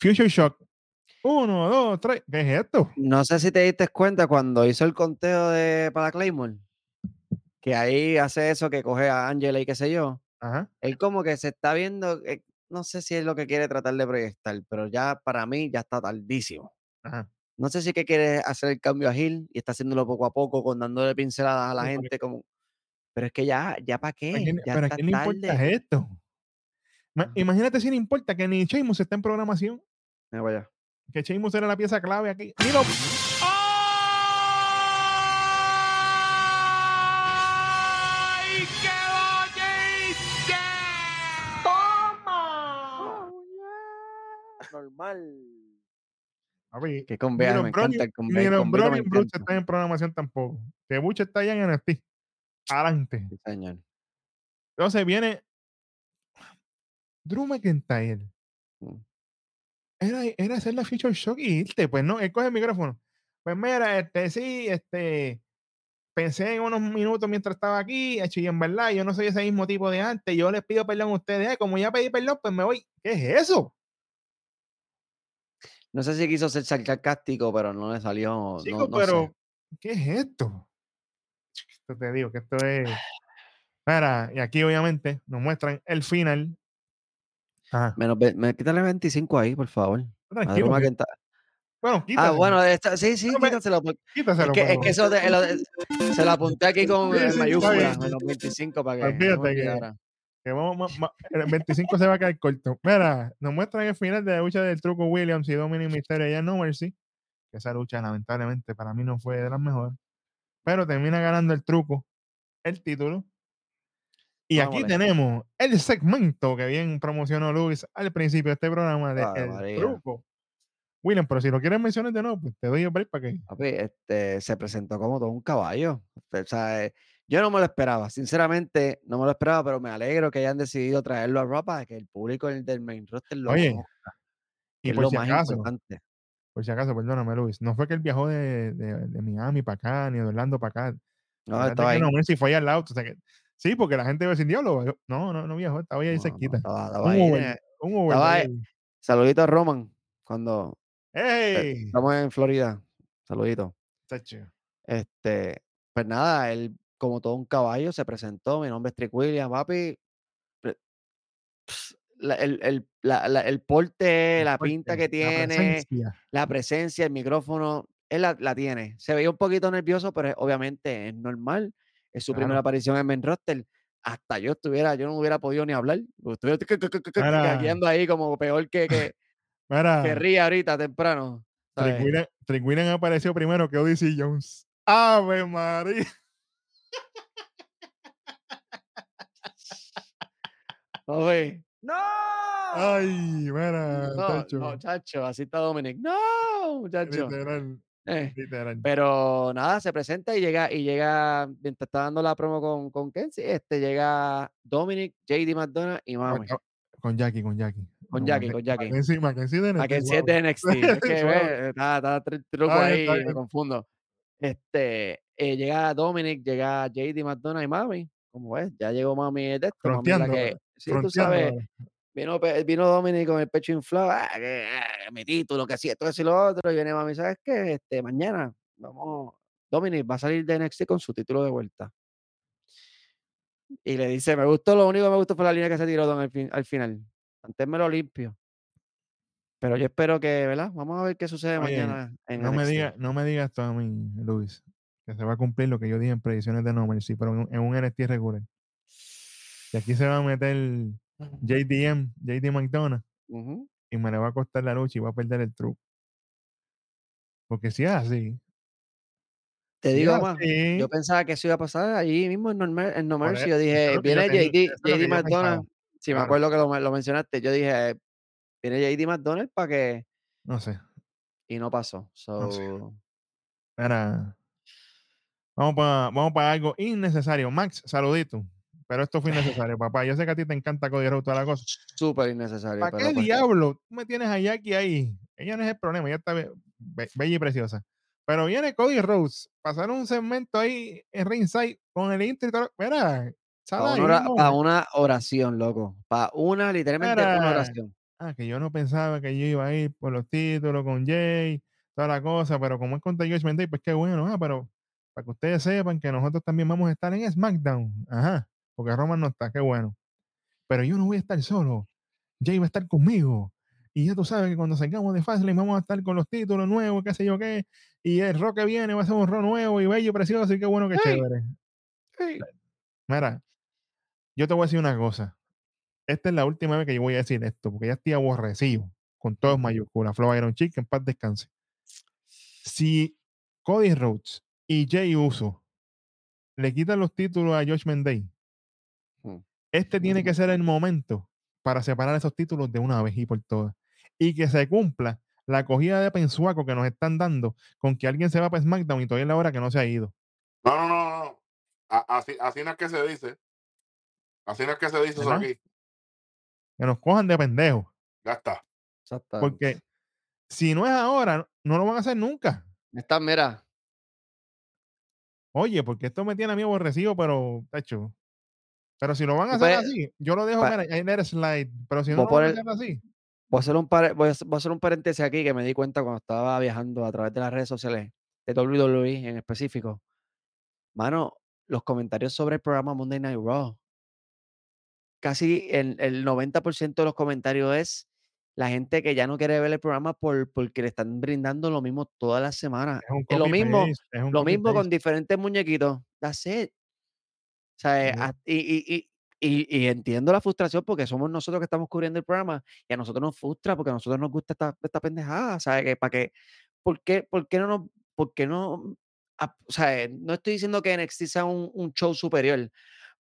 Future Shock. Uno, dos, tres. ¿Qué es esto? No sé si te diste cuenta cuando hizo el conteo de para Claymore. Que ahí hace eso que coge a Angela y qué sé yo. Ajá. Él como que se está viendo, eh, no sé si es lo que quiere tratar de proyectar, pero ya para mí ya está tardísimo. No sé si es que quiere hacer el cambio a Gil y está haciéndolo poco a poco, con dándole pinceladas a la gente, como... Pero es que ya, ya para qué. ¿Para quién, ya ¿para quién le importa esto? Imagínate si no importa que ni Sheamus está en programación. Me vaya. Que Sheamus era la pieza clave aquí. ¡Mira! ¡Ay, qué lo ¡Toma! Normal. Que con Bea, me Brody, encanta Ni Brown y Bruce en programación tampoco. Que Buche está allá en NXT. Adelante. Sí, señor. Entonces viene Drew McIntyre. Mm. Era, era hacer la Future Shock y irte, pues no, él coge el micrófono. Pues mira, este sí, este pensé en unos minutos mientras estaba aquí, hecho, y en verdad yo no soy ese mismo tipo de antes, yo les pido perdón a ustedes, Ay, como ya pedí perdón, pues me voy. ¿Qué es eso? No sé si quiso ser sarcástico, pero no le salió. no pero sé. ¿qué es esto? Esto te digo que esto es. Mira, y aquí obviamente nos muestran el final. Ajá. Menos, me, quítale 25 ahí, por favor. Tranquilo. Bueno, Ah, quítaselo. bueno, esta- sí, sí, No quítaselo. porque- Es quítaselo, que, es que eso de- lo se lo apunté aquí con Sí, sí, mayúsculas, menos 25 para que Olvídate que- olvidara. que vamos, el 25 se va a quedar corto. Mira, nos muestran el final de la lucha del truco Williams y Dominic Mysterio en No Mercy. Que esa lucha, lamentablemente, para mí no fue de las mejores. Pero termina ganando el truco, el título. Y aquí tenemos el segmento que bien promocionó Luis al principio de este programa de El María. Truco. William, pero si lo quieres mencionar de nuevo, pues te doy el break para que. Papi, este, se presentó como todo un caballo. O sea, eh, yo no me lo esperaba, sinceramente, no me lo esperaba, pero me alegro que hayan decidido traerlo a para que el público del main roster lo Oye, conozca, y por lo si más acaso, importante. Por si acaso, perdóname, Luis. No fue que él viajó de, de- de Miami para acá, ni de Orlando para acá. No, estaba ahí. No Mercy fue allá al lado. o sea que- sí, porque la gente va a decir, diablo. No, no, no viajó, estaba ahí No, cerquita. estaba, estaba un ahí, Uber, eh, un Uber. estaba ahí. Saludito a Roman cuando eh, ¡Ey! estamos en Florida. Saludito. Este, pues nada, él, como todo un caballo, se presentó. Mi nombre es Trick William, papi. La- el, el- la- la- el porte, El la pinta que tiene, presencia. la presencia, el micrófono, él la, tiene. Se veía un poquito nervioso, pero obviamente es normal. Es su primera aparición en main roster. Hasta yo estuviera, yo no hubiera podido ni hablar. Estuviera gagueando ahí como peor que, que, que ríe ahorita temprano. William apareció primero que Odyssey Jones. ¡Ave María! Papi, ¡No! ¡Ay! Mira, No, chacho, así está Dominic. No, muchacho. Literal, Eh, literal. pero nada, se presenta y llega, y llega, mientras está dando la promo con, con Kenzie, este llega Dominic, JD McDonough y Mami. con Jackie, con Jackie. Con Jackie, con Jackie. Mackenzie, Mackenzie de NXT, Kenzie es de NXT. Es que ve, está, está tr- truco ahí, me confundo. Este, eh, llega Dominic, llega JD McDonough y Mami. Como ves, ya llegó Mami de esto. Mami es la Fronteando, que, sí, tú sabes. Vino, vino Dominic con el pecho inflado, ah, que, ah, mi título, que así, esto, y lo otro. Y viene mami, ¿sabes qué? Este, mañana, vamos, Dominic va a salir de NXT con su título de vuelta. Y le dice, me gustó, lo único que me gustó fue la línea que se tiró Don al, fin- al final. Antes me lo limpio. Pero yo espero que, ¿verdad? Vamos a ver qué sucede Oye, mañana en No me, diga, no me digas esto a mí, Luis, que se va a cumplir lo que yo dije en predicciones de No Mercy, pero en, en un NXT regular. Y aquí se va a meter JDM, JD McDonough, Ujú. y me le va a costar la lucha y va a perder el truco. Porque si es así, Te si digo más, así, yo pensaba que eso iba a pasar allí mismo en No, Mer- en No Mercy. Yo dije, yo viene tenía- JD, JD yo McDonough. Si me acuerdo que lo, men- lo mencionaste, yo dije, viene JD McDonald para que. no sé. Y no pasó. No sé. So, Era, vamos para vamos pa algo innecesario. Max, saludito. Pero esto fue innecesario, papá. Yo sé que a ti te encanta Cody Rhodes toda la cosa. súper innecesario. ¿Para qué pues, diablo tú me tienes a Jackie ahí? Ella no es el problema, ella está be- be- bella y preciosa. Pero viene Cody Rhodes, pasar un segmento ahí en ringside con el intro y todo. Mira, Para una, ora- no. pa' una oración, loco. Para una, literalmente una Mira. oración. Ah, que yo no pensaba que yo iba a ir por los títulos con Jay, toda la cosa, pero como es contra Judgment Day, pues qué bueno, ah, pero para que ustedes sepan que nosotros también vamos a estar en SmackDown. Ajá, porque Roman no está, qué bueno. Pero yo no voy a estar solo. Jay va a estar conmigo. Y ya tú sabes que cuando salgamos de Fastlane vamos a estar con los títulos nuevos, qué sé yo qué. Y el rock que viene va a ser un rock nuevo y bello precioso y qué bueno que Hey. chévere. Hey. Mira, yo te voy a decir una cosa. Esta es la última vez que yo voy a decir esto, porque ya estoy aborrecido con todos mayúsculas. Flow Iron Chick, en paz descanse. Si Cody Rhodes y Jay Uso le quitan los títulos a Day, Hmm. Este tiene que ser el momento para separar esos títulos de una vez y por todas. y que se cumpla la cogida de pensuaco que nos están dando con que alguien se va para SmackDown y todavía es la hora que no se ha ido. No, no, no, no. Así, así no es que se dice. Así no es que se dice eso aquí. Que nos cojan de pendejos. Ya está. Porque si no es ahora, no lo van a hacer nunca. Está, mira. Oye, porque esto me tiene a mí aborrecido, pero, hecho. Pero si lo van a hacer así, yo lo dejo en el slide. Pero si no lo van a hacer así. Voy a, hacer un voy, a, hacer un paréntesis aquí que me di cuenta cuando estaba viajando a través de las redes sociales de WWE en específico. Mano, los comentarios sobre el programa Monday Night Raw. Casi el, el 90% de los comentarios es la gente que ya no quiere ver el programa por, porque le están brindando lo mismo todas las semanas. Es lo mismo, lo mismo con diferentes muñequitos. That's it. Sea, y, y, entiendo la frustración porque somos nosotros que estamos cubriendo el programa y a nosotros nos frustra porque a nosotros nos gusta esta, esta pendejada. ¿Sabes? Que, ¿Para qué? ¿Por qué, por qué no nos, por qué no? o sea, no estoy diciendo que NXT sea un, un show superior,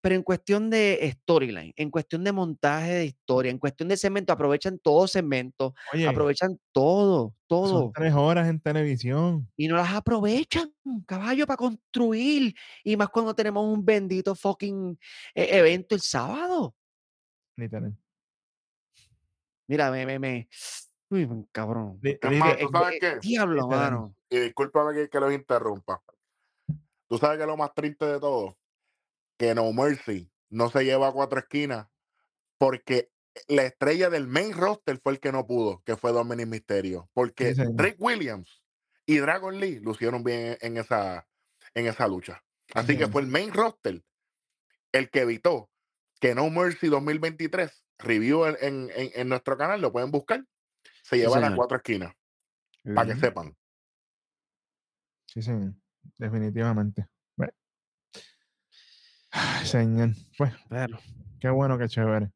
pero en cuestión de storyline, en cuestión de montaje de historia, en cuestión de segmento, aprovechan todo segmento, aprovechan todo, todo. Son tres horas en televisión. Y no las aprovechan, caballo, para construir. Y más cuando tenemos un bendito fucking eh, evento el sábado. Literal. Mira, me, me, me. Uy, cabrón. ¿tú sabes qué? Diablo, mano. Y discúlpame que, que los interrumpa. Tú sabes que lo más triste de todo que No Mercy no se lleva a cuatro esquinas porque la estrella del main roster fue el que no pudo, que fue Dominic Mysterio. Porque Drake Williams y Dragon Lee lucieron bien en esa, en esa lucha. Así que fue el main roster el que evitó que No Mercy 2023, review en, en, nuestro canal, lo pueden buscar, se llevan a cuatro esquinas. Para que sepan. Sí, sí, definitivamente. Señor. Pues, qué bueno, qué chévere.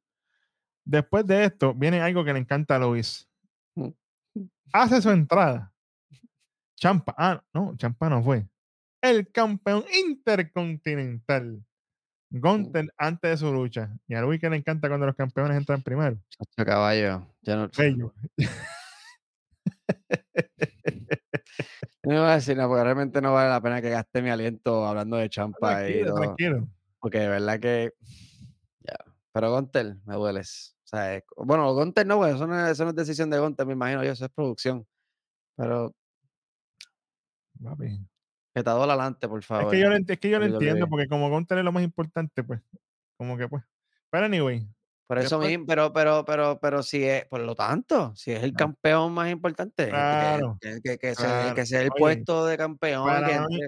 Después de esto, viene algo que le encanta a Luis. Mm. Hace su entrada. Champa. Ah, no, Champa no fue. El campeón intercontinental. Gunter mm. antes de su lucha. Y a Luis que le encanta cuando los campeones entran primero. caballo. Ya no. No voy a decir nada, porque realmente no vale la pena que gaste mi aliento hablando de champa. Tranquilo, tranquilo. Porque de verdad que. Ya. Pero Gontel, me dueles. O sea, bueno, Gontel no, güey. Eso, no es, decisión de Gontel, me imagino yo. Eso es producción. Pero. Papi. Que te adelante, por favor. Es que yo, es que yo lo entiendo, porque como Gontel es lo más importante, pues. Como que, pues. Pero anyway. Por eso mismo, pero, pero, pero, pero si es, por lo tanto, si es el campeón más importante, claro, que, que, sea, el puesto de campeón. Para, mí,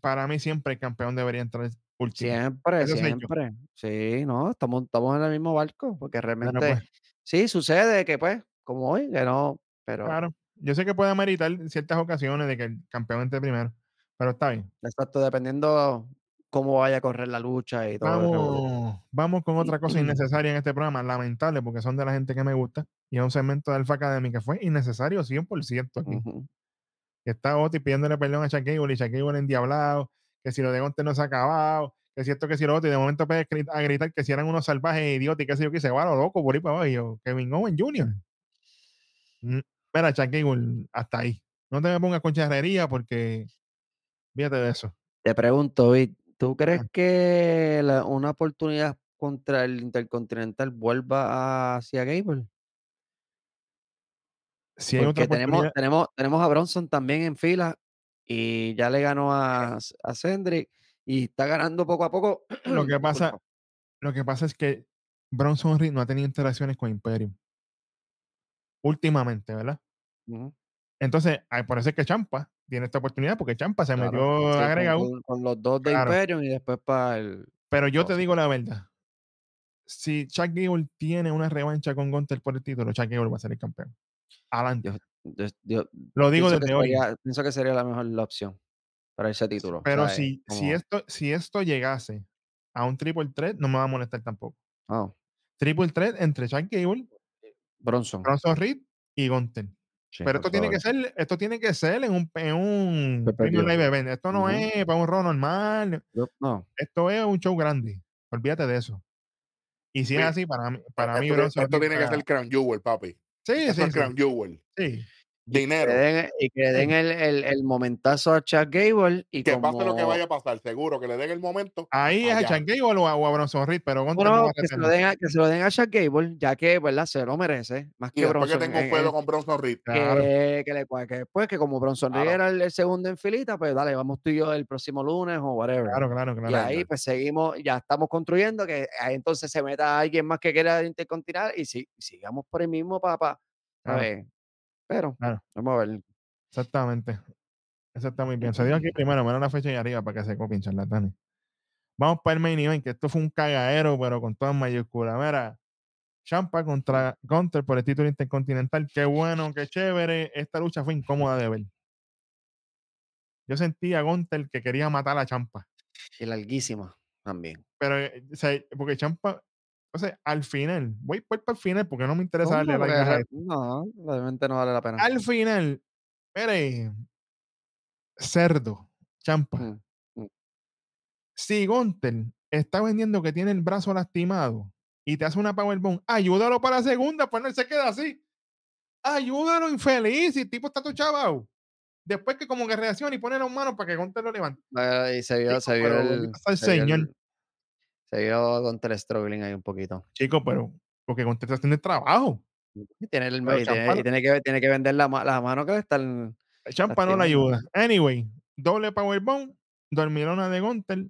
para mí siempre el campeón debería entrar Siempre, siempre. Sí, no, estamos, estamos en el mismo barco, porque realmente pues sí sucede que, pues, como hoy, que no, pero. Claro, yo sé que puede ameritar ciertas ocasiones de que el campeón entre primero, pero está bien. Exacto, dependiendo cómo vaya a correr la lucha y todo. Vamos, vamos con otra cosa innecesaria en este programa, lamentable, porque son de la gente que me gusta, y es un segmento de Alfa Academy que fue innecesario 100% aquí. Que está Oti pidiéndole perdón a Gable y Gable endiablado que si lo de Gonte no se ha acabado, que es cierto que si lo otro, y de momento puede a gritar que si eran unos salvajes idiotas y que sé yo que se va lo loco por ahí para abajo. Y yo, Kevin Owen Jr. Espera, Chuck hasta ahí. No te me pongas con charrería porque fíjate de eso. Te pregunto, ¿tú crees que una oportunidad contra el Intercontinental vuelva hacia Gable? Si hay Porque tenemos, tenemos, tenemos a Bronson también en fila y ya le ganó a, a y está ganando poco a poco. Lo que pasa, lo que pasa es que Bronson Reed no ha tenido interacciones con Imperium. Últimamente, ¿verdad? Entonces, por eso es que Champa tiene esta oportunidad, porque Champa se metió agregado. Con, los dos de Imperium y después para el. Pero yo te digo la verdad. Si Chuck Gable tiene una revancha con Gunter por el título, Chuck Gable va a ser el campeón. Adelante. Lo digo desde hoy. pienso que sería la mejor opción para ese título. Pero si, si, esto, si esto llegase a un triple threat, no me va a molestar tampoco. Oh. Triple threat entre Chuck Gable, Bronson, Bronson Reed y Gunter. Pero esto tiene que ser, esto tiene que ser en un, en un live event. Esto no es para un rol normal. no. Esto es un show grande. Olvídate de eso. Y si es así, para mí, para mí Bronson. Esto tiene que ser Crown Jewel, papi. Sí, sí, es sí. Crown Jewel. sí. Dinero. Que den- y que le den el, el, el momentazo a Chuck Gable y Que como... pase lo que vaya a pasar, seguro, que le den el momento. Ahí es a. Chan Gable o a, o a Bronson Reed, pero no a que se, lo den a, que se lo den a Chuck Gable, ya que, ¿verdad? Se lo merece. Más Y que después que Bronson. tenga un con Bronson Reed. Claro. que, que le cua- que después que como Bronson Reed Claro. era el, el segundo en filita, pues dale, vamos tú y yo el próximo lunes o whatever. Claro, claro, claro. y ahí pues seguimos, ya estamos construyendo que ahí entonces se meta alguien más que quiera intercontinental y si, sigamos por el mismo papá, Claro. ¿sabes? Pero Claro. vamos a ver. Exactamente. Eso está muy bien. Se dio aquí primero, menos la fecha y arriba para que se copien, charlatanes. Vamos para el main event, que esto fue un cagadero, pero con todas mayúsculas. Mira, Champa contra Gunter por el título intercontinental. Qué bueno, qué chévere. Esta lucha fue incómoda de ver. Yo sentía a Gunter que quería matar a Champa. Y larguísima también. Pero, eh, o sea, porque Champa, sea, al final, voy por el final porque no me interesa darle No, like porque a re- esto. no, realmente no vale la pena. Al final, mire, cerdo, Champa. Mm, Si Gunter está vendiendo que tiene el brazo lastimado y te hace una powerbomb, ayúdalo para la segunda, pues no se queda así. Ayúdalo, infeliz, y el tipo está todo chavao. Después que como que reacciona y pone las manos para que Gunter lo levante. Y se vio, se vio el, el Señor. El- se vio contra el struggling ahí un poquito. Chico, pero porque haciendo el trabajo. Y tiene, el, y tiene, y tiene que, tiene que vender la, ma- la mano que le están. Champa no le Lastimando. ayuda. Anyway, doble powerbomb, dormilona de Gunter.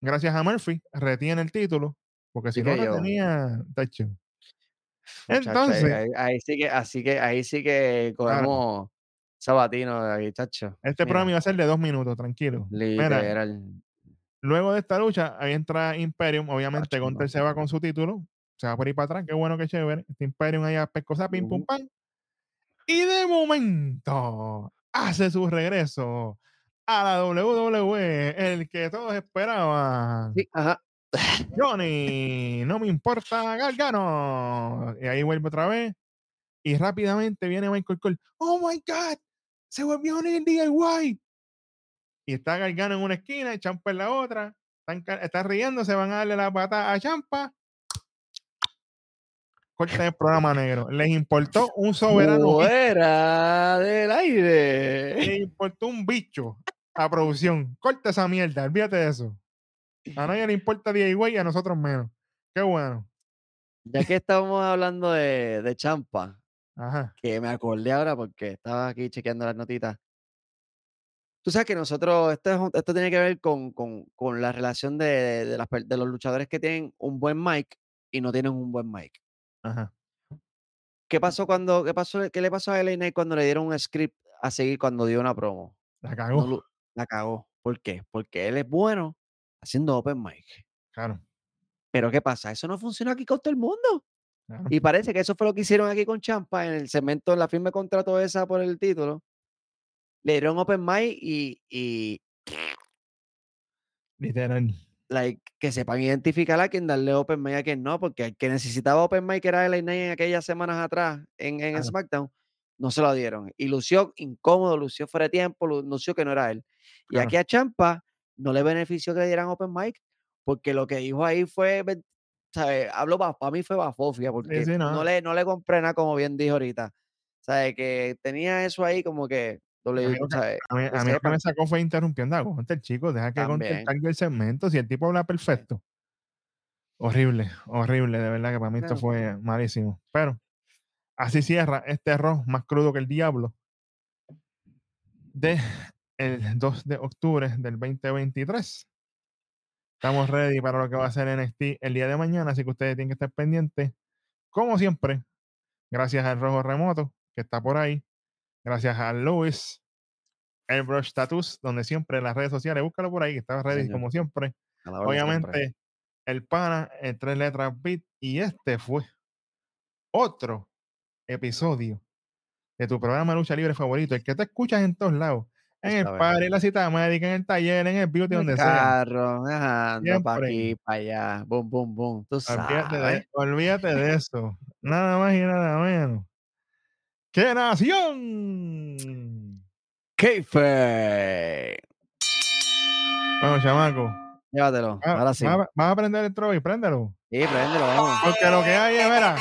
Gracias a Murphy, retiene el título. Porque si no que yo- retenía, tacho. Entonces, ahí, ahí sí que, así que, ahí sí que cogemos sabatino de ahí, chacho. este Mira, programa iba a ser de dos minutos, tranquilo. Mira, Literal. Luego de esta lucha, ahí entra Imperium. Obviamente, Gunter se va con su título. Se va por ahí para atrás. Qué bueno, qué chévere. Este Imperium ahí a pescosa, pim, pum, Ujú. pam. Y de momento, hace su regreso a la WWE, el que todos esperaban. Sí, ajá. Johnny, no me importa, Gargano. Y ahí vuelve otra vez. Y rápidamente viene Michael Cole. Oh my God, se volvió Johnny el DIY. Y está Gargano en una esquina y Champa en la otra. Están, están riendo, se van a darle la patada a Champa. Corta el programa negro. Les importó un soberano. Fuera del aire. Les importó un bicho a producción. Corta esa mierda, olvídate de eso. A nadie le importa DIY y a nosotros menos. Qué bueno. Ya que estábamos hablando de, de Champa, Ajá. que me acordé ahora porque estaba aquí chequeando las notitas. Tú sabes que nosotros, esto, esto tiene que ver con, con- con la relación de, de las per- de los luchadores que tienen un buen mic y no tienen un buen mic. Ajá. ¿Qué pasó cuando, qué pasó, qué le pasó a LA Knight cuando le dieron un script a seguir cuando dio una promo? La cagó. la cagó. ¿Por qué? Porque él es bueno haciendo open mic. Claro. Pero ¿qué pasa? Eso no funciona aquí con todo el mundo. claro. Y parece que eso fue lo que hicieron aquí con Champa en el segmento, en la firma de contrato esa por el título. Le dieron open mic y, y Literal. like, que sepan identificar a quien darle open mic y a quien no, porque el que necesitaba open mic era Knight en aquellas semanas atrás en, en Claro. SmackDown, no se lo dieron. Y lució incómodo, lució fuera de tiempo, lu- lució que no era él. Y aquí a Champa no le benefició que le dieran open mic, porque lo que dijo ahí fue, ¿sabes? Hablo para mí fue bafofia, porque sí, no. no. le, no le compré nada, como bien dijo ahorita. ¿Sabes? Que tenía eso ahí como que, A mí doble, lo que- ¿sabes? A mí, Que a mí lo que me sacó fue interrumpiendo a Gunter, chicos. Deja que cargue el segmento. Si el tipo habla perfecto. Horrible, horrible. De verdad que para mí esto fue malísimo. Pero así cierra este arroz más crudo que el diablo de el 2 de octubre del 2023. Estamos ready para lo que va a ser NXT el día de mañana, así que ustedes tienen que estar pendientes. Como siempre, gracias al Rojo Remoto, que está por ahí. Gracias a Luis, Airbrush Tattoos, donde siempre en las redes sociales, búscalo por ahí, que está ready Señor. como siempre. Obviamente, el pana en tres letras beat. Y este fue otro episodio de tu programa de lucha libre favorito, el que te escuchas en todos lados. En el party, en la cita médica, en el taller, en el beauty, donde sea. carro, para aquí, para allá, boom, boom, boom. Tú Olvídate sabes. de, olvídate de eso. Nada más y nada menos. ¡Qué nación! Keife. Bueno, chamaco. Llévatelo. va- Ahora sí. va- Vas a prender el troll, préndelo. Sí, préndelo, vamos. Porque lo que hay es, mira.